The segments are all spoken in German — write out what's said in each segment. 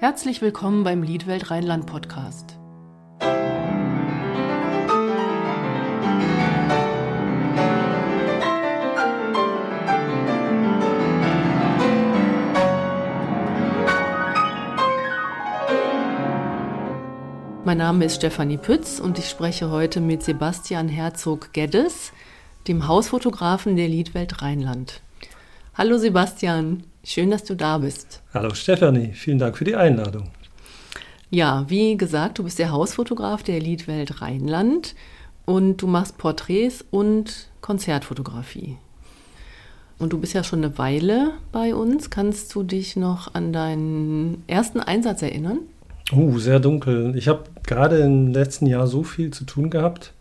Herzlich willkommen beim Liedwelt Rheinland Podcast. Mein Name ist Stefanie Pütz und ich spreche heute mit Sebastian Herzog-Geddes, dem Hausfotografen der Liedwelt Rheinland. Hallo Sebastian, schön, dass du da bist. Hallo Stefanie, vielen Dank für die Einladung. Ja, wie gesagt, du bist der Hausfotograf der Liedwelt Rheinland und du machst Porträts und Konzertfotografie. Und du bist ja schon eine Weile bei uns. Kannst du dich noch an deinen ersten Einsatz erinnern? Uh, sehr dunkel. Ich habe gerade im letzten Jahr so viel zu tun gehabt.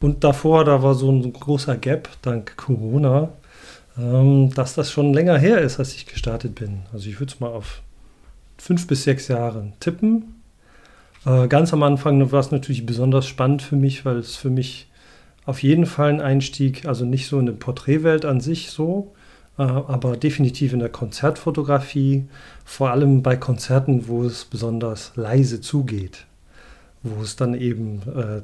Und davor, da war so ein großer Gap dank Corona, ähm, dass das schon länger her ist, als ich gestartet bin. Also ich würde es mal auf fünf bis sechs Jahre tippen. Äh, ganz am Anfang war es natürlich besonders spannend für mich, weil es für mich auf jeden Fall ein Einstieg, also nicht so in die Porträtwelt an sich so, äh, aber definitiv in der Konzertfotografie, vor allem bei Konzerten, wo es besonders leise zugeht, wo es dann eben äh,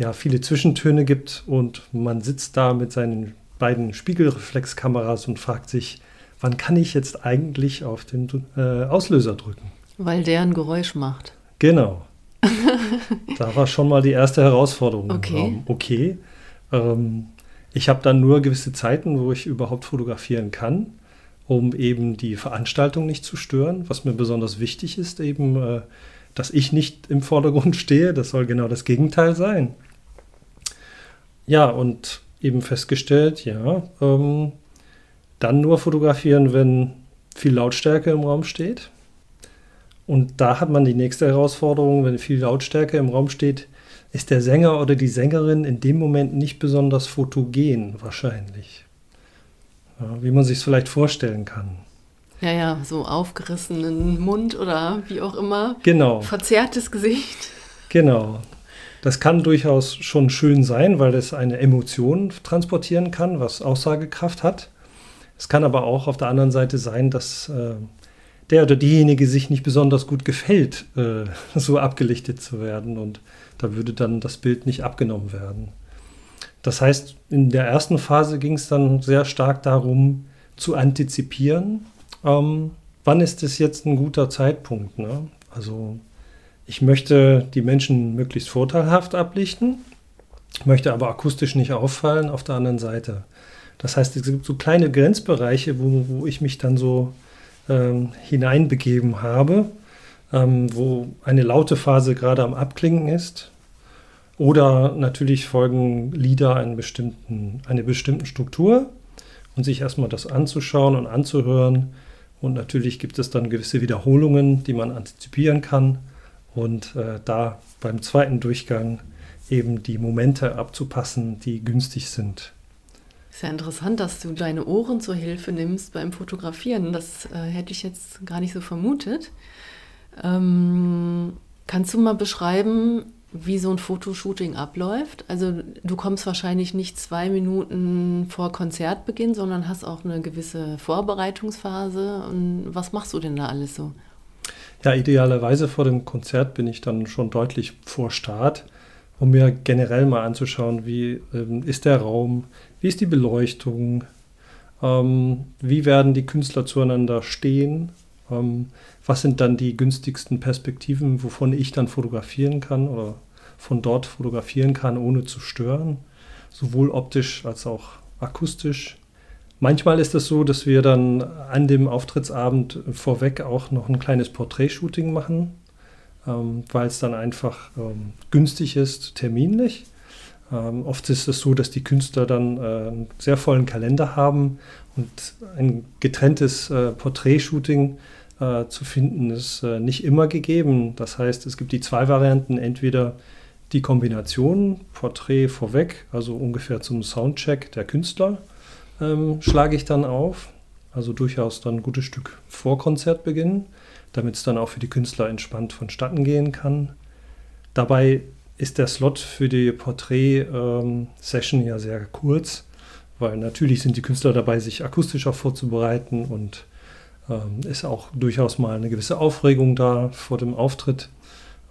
ja, viele Zwischentöne gibt und man sitzt da mit seinen beiden Spiegelreflexkameras und fragt sich, wann kann ich jetzt eigentlich auf den äh, Auslöser drücken? Weil der ein Geräusch macht. Genau. da war schon mal die erste Herausforderung okay. Okay. Ähm, ich habe dann nur gewisse Zeiten, wo ich überhaupt fotografieren kann, um eben die Veranstaltung nicht zu stören. Was mir besonders wichtig ist, eben, äh, dass ich nicht im Vordergrund stehe. Das soll genau das Gegenteil sein. Ja, und eben festgestellt, ja, ähm, dann nur fotografieren, wenn viel Lautstärke im Raum steht. Und da hat man die nächste Herausforderung, wenn viel Lautstärke im Raum steht, ist der Sänger oder die Sängerin in dem Moment nicht besonders fotogen wahrscheinlich. Ja, wie man sich es vielleicht vorstellen kann. Ja, ja, so aufgerissenen Mund oder wie auch immer. Genau. Verzerrtes Gesicht. Genau. Das kann durchaus schon schön sein, weil es eine Emotion transportieren kann, was Aussagekraft hat. Es kann aber auch auf der anderen Seite sein, dass äh, der oder diejenige sich nicht besonders gut gefällt, äh, so abgelichtet zu werden. Und da würde dann das Bild nicht abgenommen werden. Das heißt, in der ersten Phase ging es dann sehr stark darum, zu antizipieren, ähm, wann ist es jetzt ein guter Zeitpunkt. Ne? Also ich möchte die Menschen möglichst vorteilhaft ablichten, möchte aber akustisch nicht auffallen auf der anderen Seite. Das heißt, es gibt so kleine Grenzbereiche, wo, wo ich mich dann so ähm, hineinbegeben habe, ähm, wo eine laute Phase gerade am Abklingen ist. Oder natürlich folgen Lieder einer bestimmten, einer bestimmten Struktur und sich erstmal das anzuschauen und anzuhören. Und natürlich gibt es dann gewisse Wiederholungen, die man antizipieren kann. Und äh, da beim zweiten Durchgang eben die Momente abzupassen, die günstig sind. Ist ja interessant, dass du deine Ohren zur Hilfe nimmst beim Fotografieren. Das äh, hätte ich jetzt gar nicht so vermutet. Ähm, kannst du mal beschreiben, wie so ein Fotoshooting abläuft? Also du kommst wahrscheinlich nicht zwei Minuten vor Konzertbeginn, sondern hast auch eine gewisse Vorbereitungsphase. Und was machst du denn da alles so? Ja, idealerweise vor dem Konzert bin ich dann schon deutlich vor Start, um mir generell mal anzuschauen, wie ähm, ist der Raum, wie ist die Beleuchtung? Ähm, wie werden die Künstler zueinander stehen? Ähm, was sind dann die günstigsten Perspektiven, wovon ich dann fotografieren kann oder von dort fotografieren kann, ohne zu stören? Sowohl optisch als auch akustisch. Manchmal ist es so, dass wir dann an dem Auftrittsabend vorweg auch noch ein kleines Porträtshooting machen, ähm, weil es dann einfach ähm, günstig ist, terminlich. Ähm, oft ist es so, dass die Künstler dann äh, einen sehr vollen Kalender haben und ein getrenntes äh, Porträtshooting äh, zu finden ist äh, nicht immer gegeben. Das heißt, es gibt die zwei Varianten, entweder die Kombination Porträt vorweg, also ungefähr zum Soundcheck der Künstler, ähm, schlage ich dann auf, also durchaus dann ein gutes Stück vor Konzertbeginn, damit es dann auch für die Künstler entspannt vonstatten gehen kann. Dabei ist der Slot für die Porträt-Session ähm, ja sehr kurz, weil natürlich sind die Künstler dabei, sich akustischer vorzubereiten und ähm, ist auch durchaus mal eine gewisse Aufregung da vor dem Auftritt.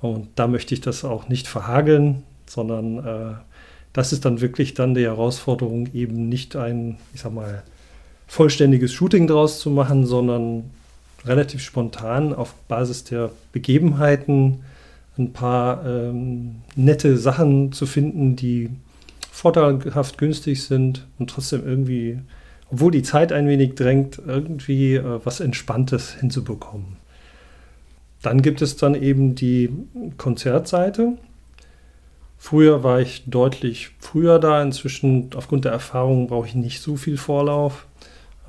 Und da möchte ich das auch nicht verhageln, sondern äh, das ist dann wirklich dann die Herausforderung, eben nicht ein, ich sag mal, vollständiges Shooting draus zu machen, sondern relativ spontan auf Basis der Begebenheiten ein paar ähm, nette Sachen zu finden, die vorteilhaft günstig sind und trotzdem irgendwie, obwohl die Zeit ein wenig drängt, irgendwie äh, was Entspanntes hinzubekommen. Dann gibt es dann eben die Konzertseite. Früher war ich deutlich früher da. Inzwischen, aufgrund der Erfahrung, brauche ich nicht so viel Vorlauf.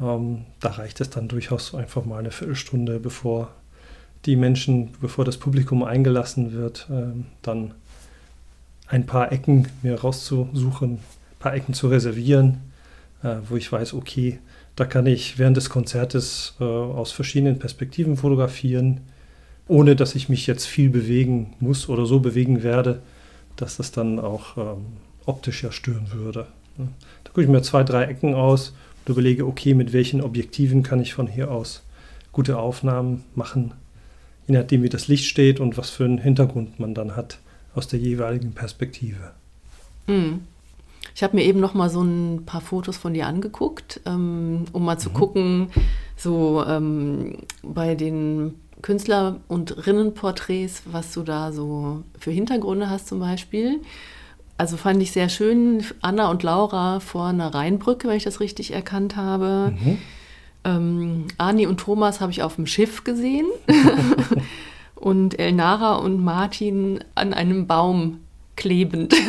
Ähm, da reicht es dann durchaus einfach mal eine Viertelstunde, bevor die Menschen, bevor das Publikum eingelassen wird, ähm, dann ein paar Ecken mir rauszusuchen, ein paar Ecken zu reservieren, äh, wo ich weiß, okay, da kann ich während des Konzertes äh, aus verschiedenen Perspektiven fotografieren, ohne dass ich mich jetzt viel bewegen muss oder so bewegen werde, dass das dann auch ähm, optisch ja stören würde. Da gucke ich mir zwei, drei Ecken aus und überlege, okay, mit welchen Objektiven kann ich von hier aus gute Aufnahmen machen, je nachdem, wie das Licht steht und was für einen Hintergrund man dann hat aus der jeweiligen Perspektive. Mhm. Ich habe mir eben noch mal so ein paar Fotos von dir angeguckt, ähm, um mal zu mhm. gucken, so ähm, bei den Künstler- und Rinnenporträts, was du da so für Hintergründe hast zum Beispiel. Also fand ich sehr schön, Anna und Laura vor einer Rheinbrücke, wenn ich das richtig erkannt habe. Mhm. Ähm, Ani und Thomas habe ich auf dem Schiff gesehen. und Elnara und Martin an einem Baum klebend.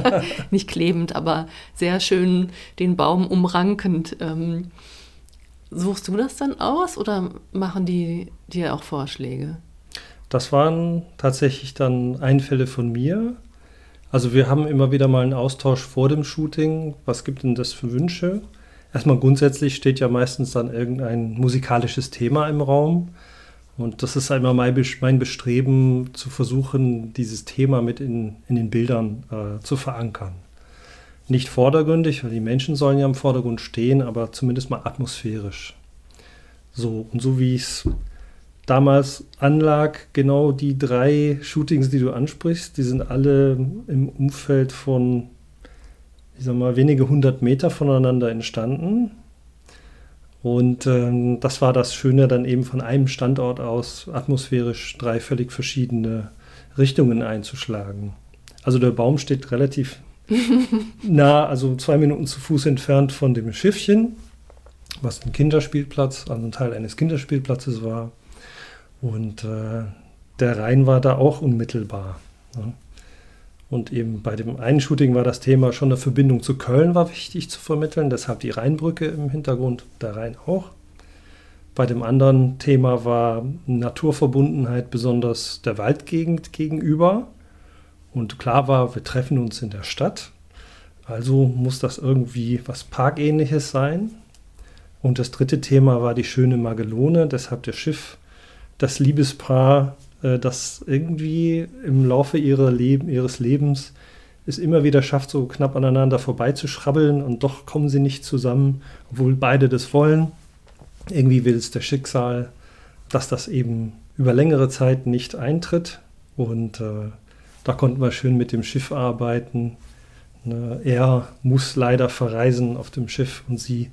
Nicht klebend, aber sehr schön den Baum umrankend. Ähm, suchst du das dann aus oder machen die dir auch Vorschläge? Das waren tatsächlich dann Einfälle von mir. Also wir haben immer wieder mal einen Austausch vor dem Shooting. Was gibt denn das für Wünsche? Erstmal grundsätzlich steht ja meistens dann irgendein musikalisches Thema im Raum. Und das ist einmal mein Bestreben, zu versuchen, dieses Thema mit in, in den Bildern äh, zu verankern. Nicht vordergründig, weil die Menschen sollen ja im Vordergrund stehen, aber zumindest mal atmosphärisch. So, und so wie es damals anlag, genau die drei Shootings, die du ansprichst, die sind alle im Umfeld von, ich sag mal, wenige hundert Meter voneinander entstanden. Und ähm, das war das Schöne, dann eben von einem Standort aus atmosphärisch drei völlig verschiedene Richtungen einzuschlagen. Also der Baum steht relativ nah, also zwei Minuten zu Fuß entfernt von dem Schiffchen, was ein Kinderspielplatz, also ein Teil eines Kinderspielplatzes war. Und äh, der Rhein war da auch unmittelbar. Ne? Und eben bei dem einen Shooting war das Thema schon eine Verbindung zu Köln war wichtig zu vermitteln, deshalb die Rheinbrücke im Hintergrund, der Rhein auch. Bei dem anderen Thema war Naturverbundenheit, besonders der Waldgegend gegenüber. Und klar war, wir treffen uns in der Stadt, also muss das irgendwie was Parkähnliches sein. Und das dritte Thema war die schöne Magellone, deshalb das Schiff, das Liebespaar äh, das irgendwie im Laufe Leben, ihres Lebens es immer wieder schafft, so knapp aneinander vorbeizuschrabbeln und doch kommen sie nicht zusammen, obwohl beide das wollen. Irgendwie will es der Schicksal, dass das eben über längere Zeit nicht eintritt. Und äh, da konnten wir schön mit dem Schiff arbeiten. Ne, er muss leider verreisen auf dem Schiff und sie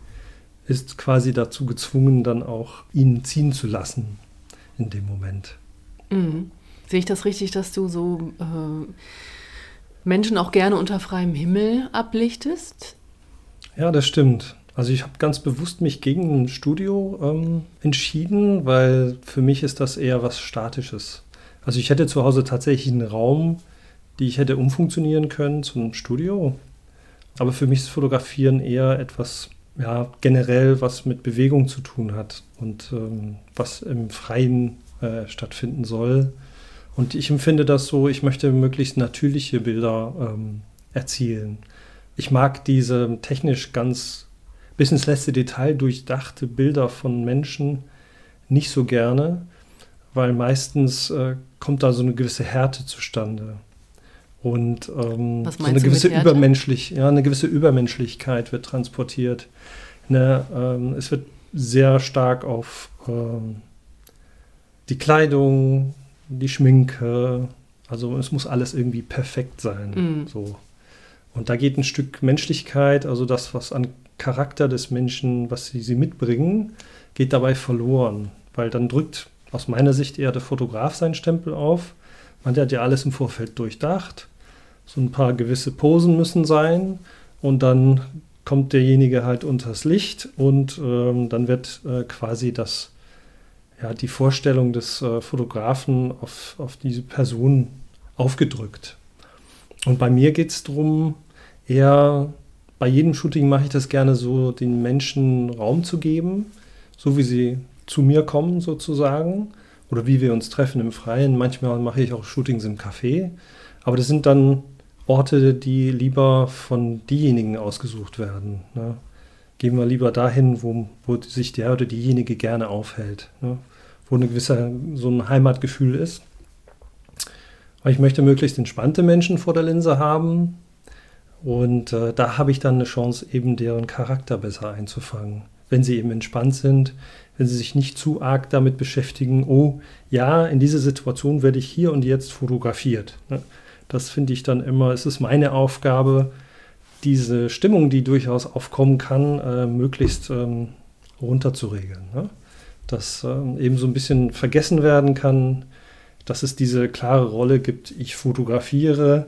ist quasi dazu gezwungen, dann auch ihn ziehen zu lassen in dem Moment. Mhm. Sehe ich das richtig, dass du so äh, Menschen auch gerne unter freiem Himmel ablichtest? Ja, das stimmt. Also ich habe ganz bewusst mich gegen ein Studio ähm, entschieden, weil für mich ist das eher was Statisches. Also ich hätte zu Hause tatsächlich einen Raum, die ich hätte umfunktionieren können zu einem Studio. Aber für mich ist Fotografieren eher etwas, ja, generell, was mit Bewegung zu tun hat und ähm, was im Freien äh, stattfinden soll. Und ich empfinde das so, ich möchte möglichst natürliche Bilder ähm, erzielen. Ich mag diese technisch ganz bis ins letzte Detail durchdachte Bilder von Menschen nicht so gerne, weil meistens äh, kommt da so eine gewisse Härte zustande. Und ähm, so eine gewisse, Übermenschlich, ja, eine gewisse Übermenschlichkeit wird transportiert. Ne, ähm, es wird sehr stark auf ähm, die Kleidung, die Schminke. Also es muss alles irgendwie perfekt sein. Mhm. So. Und da geht ein Stück Menschlichkeit, also das, was an Charakter des Menschen, was sie, sie mitbringen, geht dabei verloren. Weil dann drückt aus meiner Sicht eher der Fotograf seinen Stempel auf. Man hat ja alles im Vorfeld durchdacht. So ein paar gewisse Posen müssen sein. Und dann kommt derjenige halt unters Licht und ähm, dann wird äh, quasi das, ja, die Vorstellung des äh, Fotografen auf, auf diese Person aufgedrückt. Und bei mir geht es darum, eher bei jedem Shooting mache ich das gerne so, den Menschen Raum zu geben, so wie sie zu mir kommen sozusagen oder wie wir uns treffen im Freien. Manchmal mache ich auch Shootings im Café, aber das sind dann Orte, die lieber von diejenigen ausgesucht werden. Ne? Gehen wir lieber dahin, wo, wo sich der oder diejenige gerne aufhält, ne? wo ein gewisser so ein Heimatgefühl ist. Aber ich möchte möglichst entspannte Menschen vor der Linse haben. Und äh, da habe ich dann eine Chance, eben deren Charakter besser einzufangen. Wenn sie eben entspannt sind, wenn sie sich nicht zu arg damit beschäftigen, oh ja, in dieser Situation werde ich hier und jetzt fotografiert. Ne? Das finde ich dann immer, es ist meine Aufgabe, diese Stimmung, die durchaus aufkommen kann, äh, möglichst ähm, runterzuregeln. Ne? Dass ähm, eben so ein bisschen vergessen werden kann, dass es diese klare Rolle gibt, ich fotografiere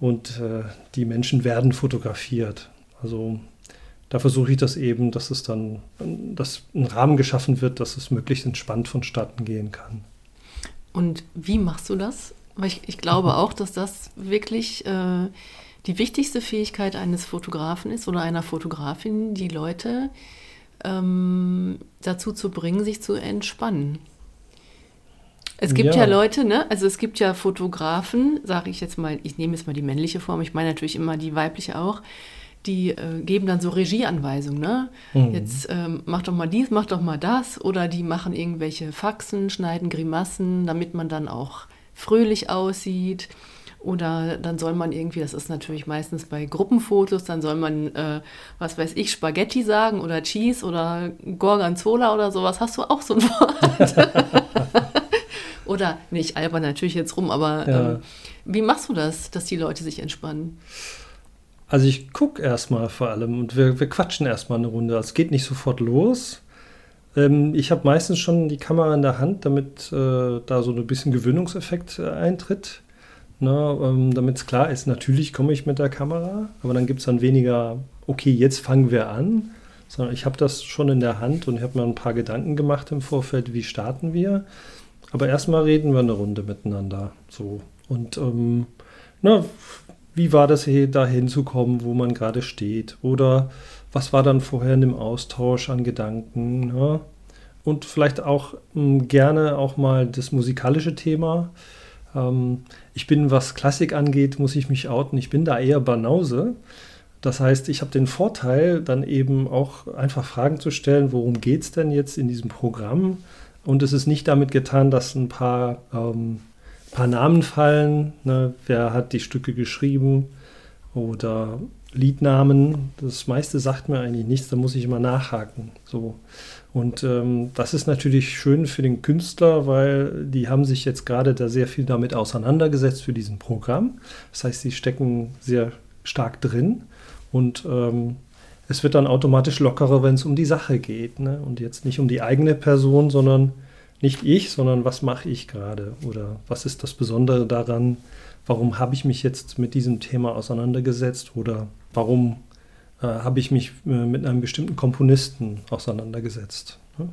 und äh, die Menschen werden fotografiert. Also da versuche ich das eben, dass es dann, dass ein Rahmen geschaffen wird, dass es möglichst entspannt vonstatten gehen kann. Und wie machst du das? Weil ich, ich glaube auch, dass das wirklich äh, die wichtigste Fähigkeit eines Fotografen ist oder einer Fotografin, die Leute ähm, dazu zu bringen, sich zu entspannen. Es gibt ja. ja, Leute, ne? Also es gibt ja Fotografen, sage ich jetzt mal, ich nehme jetzt mal die männliche Form, ich meine natürlich immer die weibliche auch, die äh, geben dann so Regieanweisungen, ne? Mhm. Jetzt ähm, mach doch mal dies, mach doch mal das. Oder die machen irgendwelche Faxen, schneiden Grimassen, damit man dann auch fröhlich aussieht. Oder dann soll man irgendwie, das ist natürlich meistens bei Gruppenfotos, dann soll man, äh, was weiß ich, Spaghetti sagen oder Cheese oder Gorgonzola oder sowas. Hast du auch so ein Wort? oder, nicht albern natürlich jetzt rum, aber ja. ähm, wie machst du das, dass die Leute sich entspannen? Also ich gucke erstmal vor allem und wir, wir quatschen erstmal eine Runde. Es geht nicht sofort los. Ähm, ich habe meistens schon die Kamera in der Hand, damit äh, da so ein bisschen Gewöhnungseffekt äh, eintritt. Ne, ähm, damit es klar ist, natürlich komme ich mit der Kamera, aber dann gibt es dann weniger, okay, jetzt fangen wir an, sondern ich habe das schon in der Hand und ich habe mir ein paar Gedanken gemacht im Vorfeld, wie starten wir. Aber erstmal reden wir eine Runde miteinander. So. Und ähm, na, wie war das hier da hinzukommen, wo man gerade steht? Oder was war dann vorher in dem Austausch an Gedanken? Ne? Und vielleicht auch mh, hm, gerne auch mal das musikalische Thema. Ähm, ich bin, was Klassik angeht, muss ich mich outen. Ich bin da eher Banause. Das heißt, ich habe den Vorteil, dann eben auch einfach Fragen zu stellen, worum geht es denn jetzt in diesem Programm? Und es ist nicht damit getan, dass ein paar, ähm, paar Namen fallen. Ne? Wer hat die Stücke geschrieben? Oder Liednamen, das meiste sagt mir eigentlich nichts, da muss ich immer nachhaken. So. Und ähm, das ist natürlich schön für den Künstler, weil die haben sich jetzt gerade da sehr viel damit auseinandergesetzt für diesen Programm. Das heißt, sie stecken sehr stark drin und ähm, es wird dann automatisch lockerer, wenn es um die Sache geht. Ne? Und jetzt nicht um die eigene Person, sondern nicht ich, sondern was mache ich gerade oder was ist das Besondere daran, warum habe ich mich jetzt mit diesem Thema auseinandergesetzt oder warum äh, habe ich mich äh, mit einem bestimmten Komponisten auseinandergesetzt. Ne?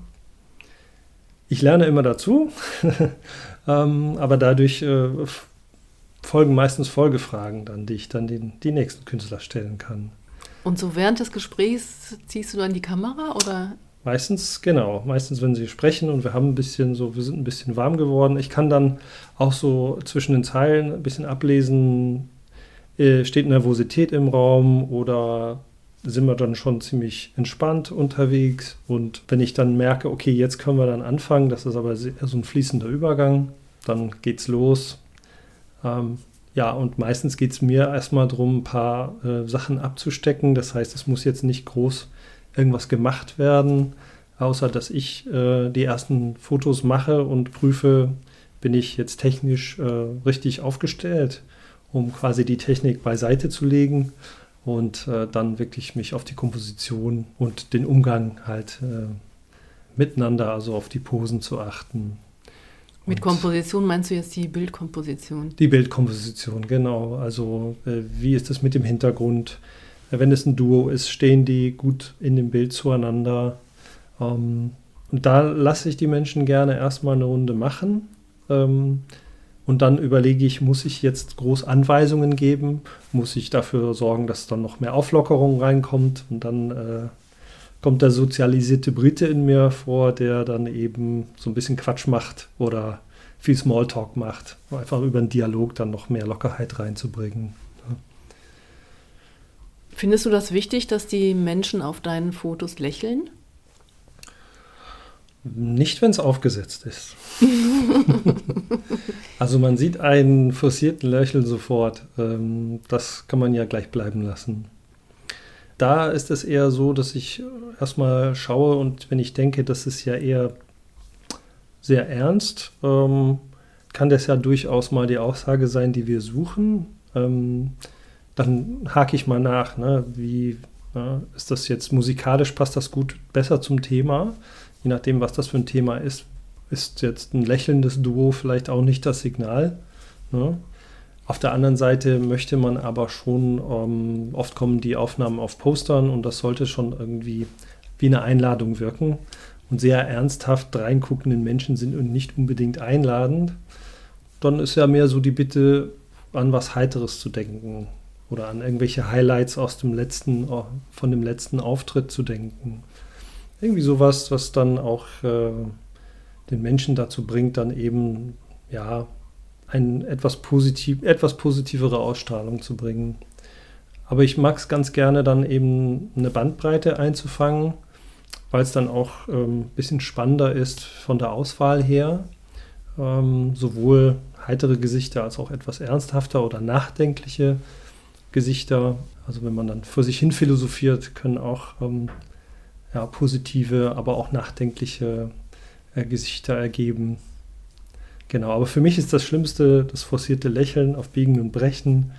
Ich lerne immer dazu, ähm, aber dadurch äh, folgen meistens Folgefragen dann, die ich dann den, die nächsten Künstler stellen kann. Und so während des Gesprächs ziehst du dann die Kamera oder? Meistens, genau. Meistens, wenn sie sprechen und wir haben ein bisschen so, wir sind ein bisschen warm geworden. Ich kann dann auch so zwischen den Zeilen ein bisschen ablesen, äh, steht Nervosität im Raum oder sind wir dann schon ziemlich entspannt unterwegs. Und wenn ich dann merke, okay, jetzt können wir dann anfangen, das ist aber so ein fließender Übergang, dann geht's los. Ähm, ja, und meistens geht es mir erstmal darum, ein paar äh, Sachen abzustecken. Das heißt, es muss jetzt nicht groß irgendwas gemacht werden. außer dass ich äh, die ersten Fotos mache und prüfe, bin ich jetzt technisch äh, richtig aufgestellt, um quasi die Technik beiseite zu legen und äh, dann wirklich mich auf die Komposition und den Umgang halt äh, miteinander, also auf die Posen zu achten. Mit Komposition meinst du jetzt die Bildkomposition? Die Bildkomposition, genau. Also äh, wie ist es mit dem Hintergrund? Wenn es ein Duo ist, stehen die gut in dem Bild zueinander? Ähm, und da lasse ich die Menschen gerne erstmal eine Runde machen. Ähm, und dann überlege ich, muss ich jetzt groß Anweisungen geben? Muss ich dafür sorgen, dass dann noch mehr Auflockerung reinkommt? Und dann äh, kommt der sozialisierte Brite in mir vor, der dann eben so ein bisschen Quatsch macht oder viel Smalltalk macht, einfach über einen Dialog dann noch mehr Lockerheit reinzubringen. Findest du das wichtig, dass die Menschen auf deinen Fotos lächeln? Nicht, wenn es aufgesetzt ist. also man sieht einen forcierten Lächeln sofort. Ähm, das kann man ja gleich bleiben lassen. Da ist es eher so, dass ich erstmal schaue und wenn ich denke, das ist ja eher sehr ernst, ähm, kann das ja durchaus mal die Aussage sein, die wir suchen. Dann hake ich mal nach, ne? wie ja, ist das jetzt musikalisch, passt das gut besser zum Thema? je nachdem, was das für ein Thema ist, ist jetzt ein lächelndes Duo vielleicht auch nicht das Signal. Ne? Auf der anderen Seite möchte man aber schon, ähm, oft kommen die Aufnahmen auf Postern und das sollte schon irgendwie wie eine Einladung wirken. Und sehr ernsthaft reinguckenden Menschen sind und nicht unbedingt einladend. Dann ist ja mehr so die Bitte, an was Heiteres zu denken oder an irgendwelche Highlights aus dem letzten, von dem letzten Auftritt zu denken. Irgendwie sowas, was dann auch äh, den Menschen dazu bringt, dann eben ja eine etwas, positiv, etwas positivere Ausstrahlung zu bringen. Aber ich mag es ganz gerne, dann eben eine Bandbreite einzufangen, weil es dann auch ein ähm, bisschen spannender ist von der Auswahl her. Ähm, sowohl heitere Gesichter als auch etwas ernsthafter oder nachdenkliche Gesichter. Also wenn man dann vor sich hin philosophiert, können auch ähm, ja, positive, aber auch nachdenkliche äh, Gesichter ergeben. Genau, aber für mich ist das Schlimmste das forcierte Lächeln auf Biegen und Brechen.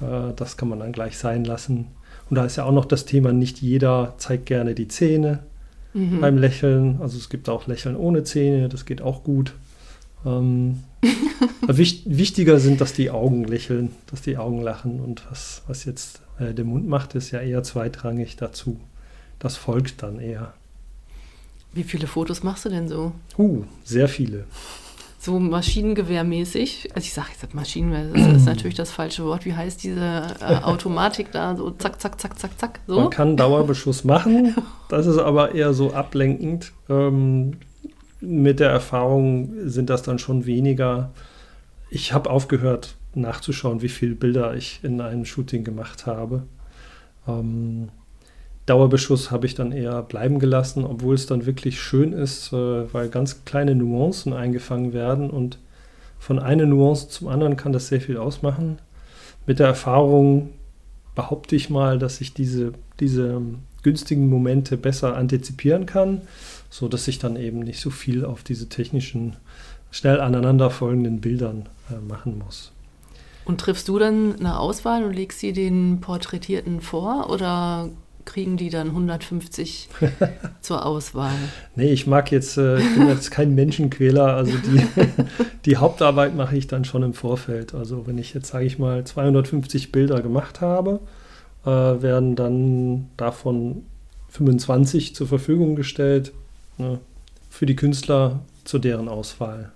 Äh, das kann man dann gleich sein lassen. Und da ist ja auch noch das Thema, nicht jeder zeigt gerne die Zähne mhm. beim Lächeln. Also es gibt auch Lächeln ohne Zähne, das geht auch gut. Ähm, wichtig, wichtiger sind, dass die Augen lächeln, dass die Augen lachen. Und was, was jetzt äh, der Mund macht, ist ja eher zweitrangig dazu das folgt dann eher. Wie viele Fotos machst du denn so? Uh, sehr viele. So maschinengewehrmäßig. Also ich sage jetzt Maschinengewehr, das ist natürlich das falsche Wort. Wie heißt diese äh, Automatik da? So zack, zack, zack, zack, zack. So? Man kann Dauerbeschuss machen. Das ist aber eher so ablenkend. Ähm, mit der Erfahrung sind das dann schon weniger. Ich habe aufgehört nachzuschauen, wie viele Bilder ich in einem Shooting gemacht habe. Ähm, Dauerbeschuss habe ich dann eher bleiben gelassen, obwohl es dann wirklich schön ist, äh, weil ganz kleine Nuancen eingefangen werden und von einer Nuance zum anderen kann das sehr viel ausmachen. Mit der Erfahrung behaupte ich mal, dass ich diese, diese günstigen Momente besser antizipieren kann, sodass ich dann eben nicht so viel auf diese technischen, schnell aneinanderfolgenden Bildern äh, machen muss. Und triffst du dann eine Auswahl und legst sie den Porträtierten vor oder kriegen die dann 150 zur Auswahl. Nee, ich mag jetzt, äh, ich bin jetzt kein Menschenquäler, also die, die Hauptarbeit mache ich dann schon im Vorfeld. Also wenn ich jetzt, sage ich mal, 250 Bilder gemacht habe, äh, werden dann davon 25 zur Verfügung gestellt ne, für die Künstler zu deren Auswahl.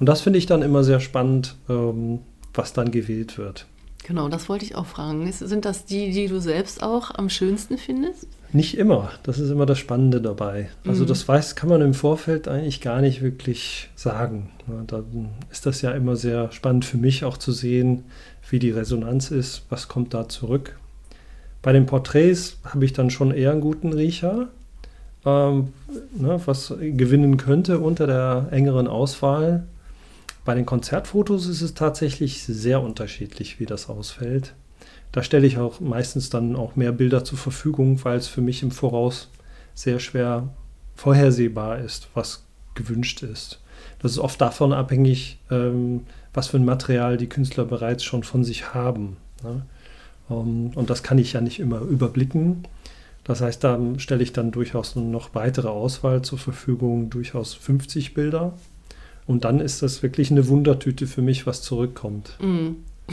Und das finde ich dann immer sehr spannend, ähm, was dann gewählt wird. Genau, das wollte ich auch fragen. Sind das die, die du selbst auch am schönsten findest? Nicht immer. Das ist immer das Spannende dabei. Also mhm. das weiß, kann man im Vorfeld eigentlich gar nicht wirklich sagen. Dann ist das ja immer sehr spannend für mich auch zu sehen, wie die Resonanz ist, was kommt da zurück. Bei den Porträts habe ich dann schon eher einen guten Riecher, ähm, ne, was gewinnen könnte unter der engeren Auswahl. Bei den Konzertfotos ist es tatsächlich sehr unterschiedlich, wie das ausfällt. Da stelle ich auch meistens dann auch mehr Bilder zur Verfügung, weil es für mich im Voraus sehr schwer vorhersehbar ist, was gewünscht ist. Das ist oft davon abhängig, ähm, was für ein Material die Künstler bereits schon von sich haben. Ne? Um, ähm, und das kann ich ja nicht immer überblicken. Das heißt, da stelle ich dann durchaus noch weitere Auswahl zur Verfügung, durchaus 50 Bilder. Und dann ist das wirklich eine Wundertüte für mich, was zurückkommt. Mm.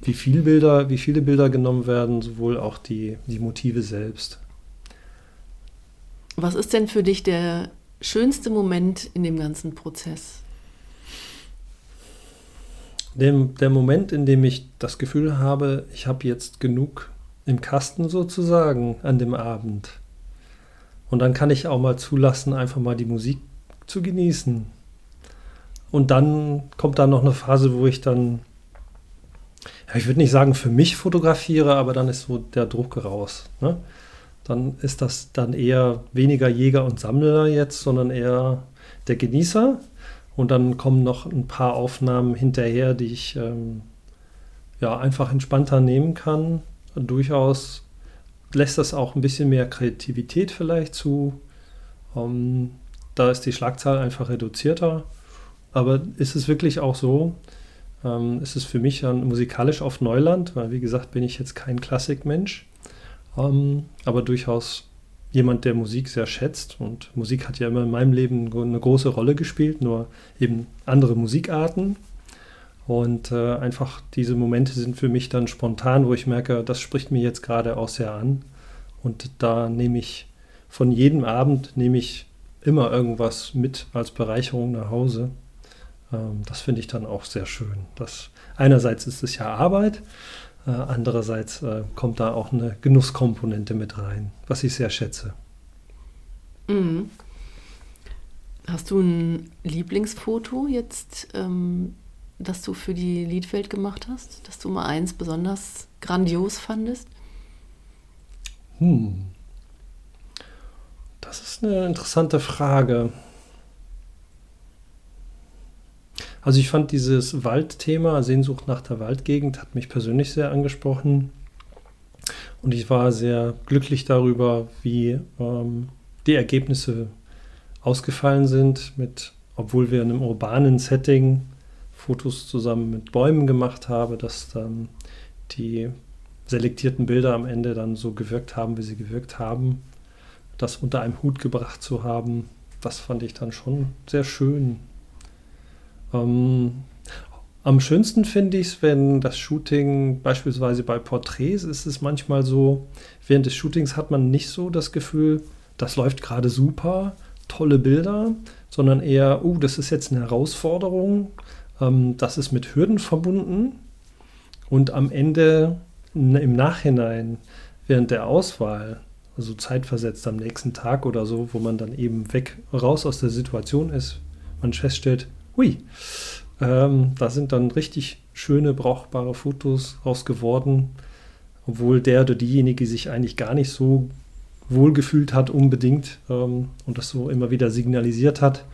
wie, viel Bilder, wie viele Bilder genommen werden, sowohl auch die, die Motive selbst. Was ist denn für dich der schönste Moment in dem ganzen Prozess? Dem, der Moment, in dem ich das Gefühl habe, ich habe jetzt genug im Kasten sozusagen an dem Abend. Und dann kann ich auch mal zulassen, einfach mal die Musik zu genießen. Und dann kommt da noch eine Phase, wo ich dann, ja, ich würde nicht sagen für mich fotografiere, aber dann ist so der Druck raus. Ne? Dann ist das dann eher weniger Jäger und Sammler jetzt, sondern eher der Genießer. Und dann kommen noch ein paar Aufnahmen hinterher, die ich ähm, ja einfach entspannter nehmen kann durchaus lässt das auch ein bisschen mehr Kreativität vielleicht zu. Um, ähm, da ist die Schlagzahl einfach reduzierter. Aber ist es wirklich auch so? Ähm, ist es für mich dann musikalisch auf Neuland, weil wie gesagt bin ich jetzt kein Klassikmensch, ähm, aber durchaus jemand, der Musik sehr schätzt. Und Musik hat ja immer in meinem Leben eine große Rolle gespielt, nur eben andere Musikarten. Und äh, einfach diese Momente sind für mich dann spontan, wo ich merke, das spricht mir jetzt gerade auch sehr an. Und da nehme ich von jedem Abend nehme ich immer irgendwas mit als Bereicherung nach Hause. Ähm, das finde ich dann auch sehr schön. Das, einerseits ist es ja Arbeit, äh, andererseits äh, kommt da auch eine Genusskomponente mit rein, was ich sehr schätze. Mhm. Hast du ein Lieblingsfoto jetzt ähm, das du für die Liedwelt gemacht hast? Dass du mal eins besonders grandios fandest? Hm. Das ist eine interessante Frage. Also ich fand dieses Waldthema, Sehnsucht nach der Waldgegend, hat mich persönlich sehr angesprochen. Und ich war sehr glücklich darüber, wie ähm, die Ergebnisse ausgefallen sind, mit, obwohl wir in einem urbanen Setting Fotos zusammen mit Bäumen gemacht habe, dass dann die selektierten Bilder am Ende dann so gewirkt haben, wie sie gewirkt haben. Das unter einem Hut gebracht zu haben, das fand ich dann schon sehr schön. Ähm, am schönsten finde ich es, wenn das Shooting beispielsweise bei Porträts ist es manchmal so, während des Shootings hat man nicht so das Gefühl, das läuft gerade super, tolle Bilder, sondern eher, oh, das ist jetzt eine Herausforderung, ähm, das ist mit Hürden verbunden. Und am Ende im Nachhinein während der Auswahl, also zeitversetzt am nächsten Tag oder so, wo man dann eben weg raus aus der Situation ist, man feststellt, hui, ähm, da sind dann richtig schöne, brauchbare Fotos raus geworden, obwohl der oder diejenige sich eigentlich gar nicht so wohl gefühlt hat unbedingt ähm, und das so immer wieder signalisiert hat,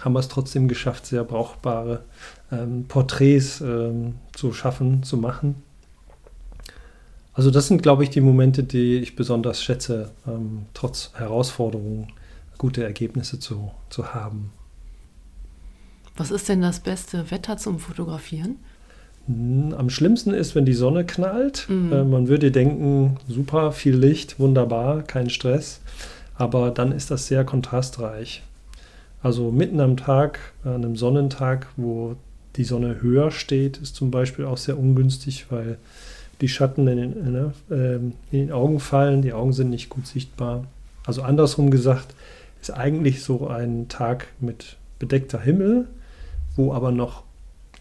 haben wir es trotzdem geschafft, sehr brauchbare ähm, Porträts ähm, zu schaffen, zu machen. Also das sind, glaube ich, die Momente, die ich besonders schätze, ähm, trotz Herausforderungen gute Ergebnisse zu, zu haben. Was ist denn das beste Wetter zum Fotografieren? Hm, am schlimmsten ist, wenn die Sonne knallt. Mhm. Äh, man würde denken, super, viel Licht, wunderbar, kein Stress. Aber dann ist das sehr kontrastreich. Also mitten am Tag, an einem Sonnentag, wo die Sonne höher steht, ist zum Beispiel auch sehr ungünstig, weil die Schatten in den, ähm, in den Augen fallen, die Augen sind nicht gut sichtbar. Also andersrum gesagt, ist eigentlich so ein Tag mit bedeckter Himmel, wo aber noch,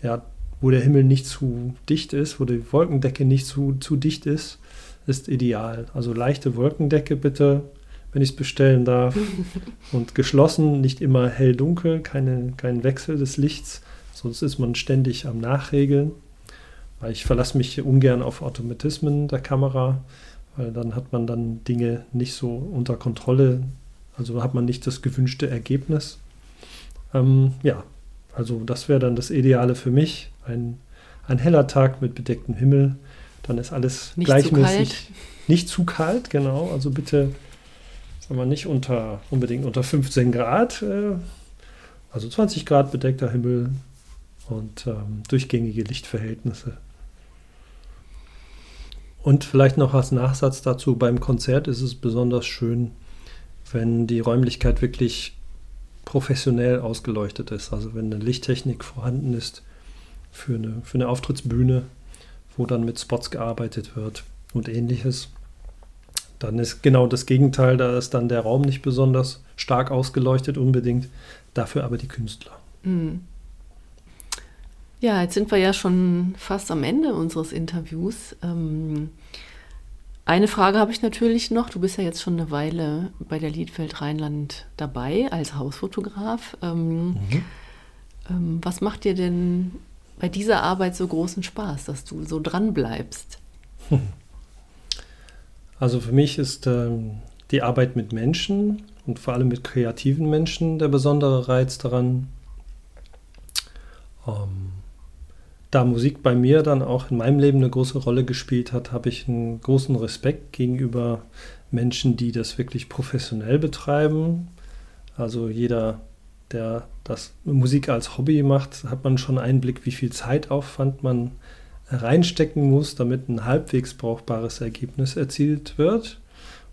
ja, wo der Himmel nicht zu dicht ist, wo die Wolkendecke nicht zu, zu dicht ist, ist ideal. Also leichte Wolkendecke bitte, wenn ich es bestellen darf. Und geschlossen, nicht immer hell-dunkel, keine, kein Wechsel des Lichts. Sonst ist man ständig am Nachregeln. Weil ich verlasse mich ungern auf Automatismen der Kamera, weil dann hat man dann Dinge nicht so unter Kontrolle. Also hat man nicht das gewünschte Ergebnis. Ähm, ja, also das wäre dann das Ideale für mich. Ein, ein heller Tag mit bedecktem Himmel. Dann ist alles nicht gleichmäßig. Zu nicht zu kalt, genau. Also bitte wir nicht unter, unbedingt unter 15 Grad, äh, also 20 Grad bedeckter Himmel und ähm, durchgängige Lichtverhältnisse. Und vielleicht noch als Nachsatz dazu, beim Konzert ist es besonders schön, wenn die Räumlichkeit wirklich professionell ausgeleuchtet ist. Also wenn eine Lichttechnik vorhanden ist für eine, für eine Auftrittsbühne, wo dann mit Spots gearbeitet wird und ähnliches. Dann ist genau das Gegenteil, da ist dann der Raum nicht besonders stark ausgeleuchtet unbedingt, dafür aber die Künstler. Mhm. Ja, jetzt sind wir ja schon fast am Ende unseres Interviews. Ähm, eine Frage habe ich natürlich noch. Du bist ja jetzt schon eine Weile bei der Liedfeld Rheinland dabei als Hausfotograf. Ähm, mhm. ähm, was macht dir denn bei dieser Arbeit so großen Spaß, dass du so dran bleibst? Also für mich ist ähm, die Arbeit mit Menschen und vor allem mit kreativen Menschen der besondere Reiz daran. Ähm, da Musik bei mir dann auch in meinem Leben eine große Rolle gespielt hat, habe ich einen großen Respekt gegenüber Menschen, die das wirklich professionell betreiben. Also jeder, der das Musik als Hobby macht, hat man schon Einblick, wie viel Zeitaufwand man reinstecken muss, damit ein halbwegs brauchbares Ergebnis erzielt wird.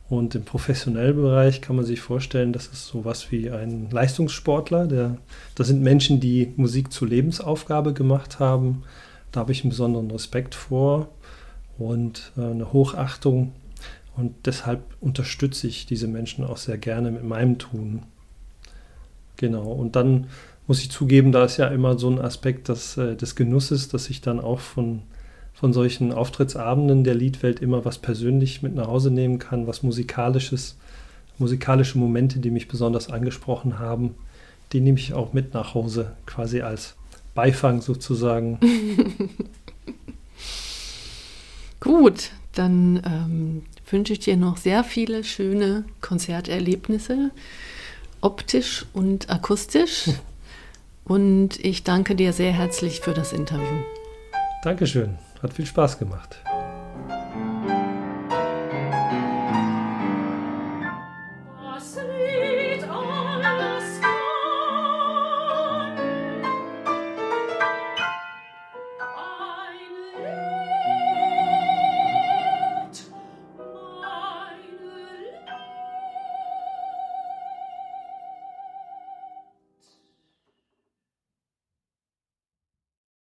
Und im professionellen Bereich kann man sich vorstellen, das ist sowas wie ein Leistungssportler. Der, das sind Menschen, die Musik zur Lebensaufgabe gemacht haben. Da habe ich einen besonderen Respekt vor und äh, eine Hochachtung. Und deshalb unterstütze ich diese Menschen auch sehr gerne mit meinem Tun. Genau. Und dann muss ich zugeben, da ist ja immer so ein Aspekt des, äh, des Genusses, dass ich dann auch von von solchen Auftrittsabenden der Liedwelt immer was persönlich mit nach Hause nehmen kann, was musikalisches, musikalische Momente, die mich besonders angesprochen haben, die nehme ich auch mit nach Hause, quasi als Beifang sozusagen. Gut, dann ähm, wünsche ich dir noch sehr viele schöne Konzerterlebnisse, optisch und akustisch. Und ich danke dir sehr herzlich für das Interview. Dankeschön. Hat viel Spaß gemacht.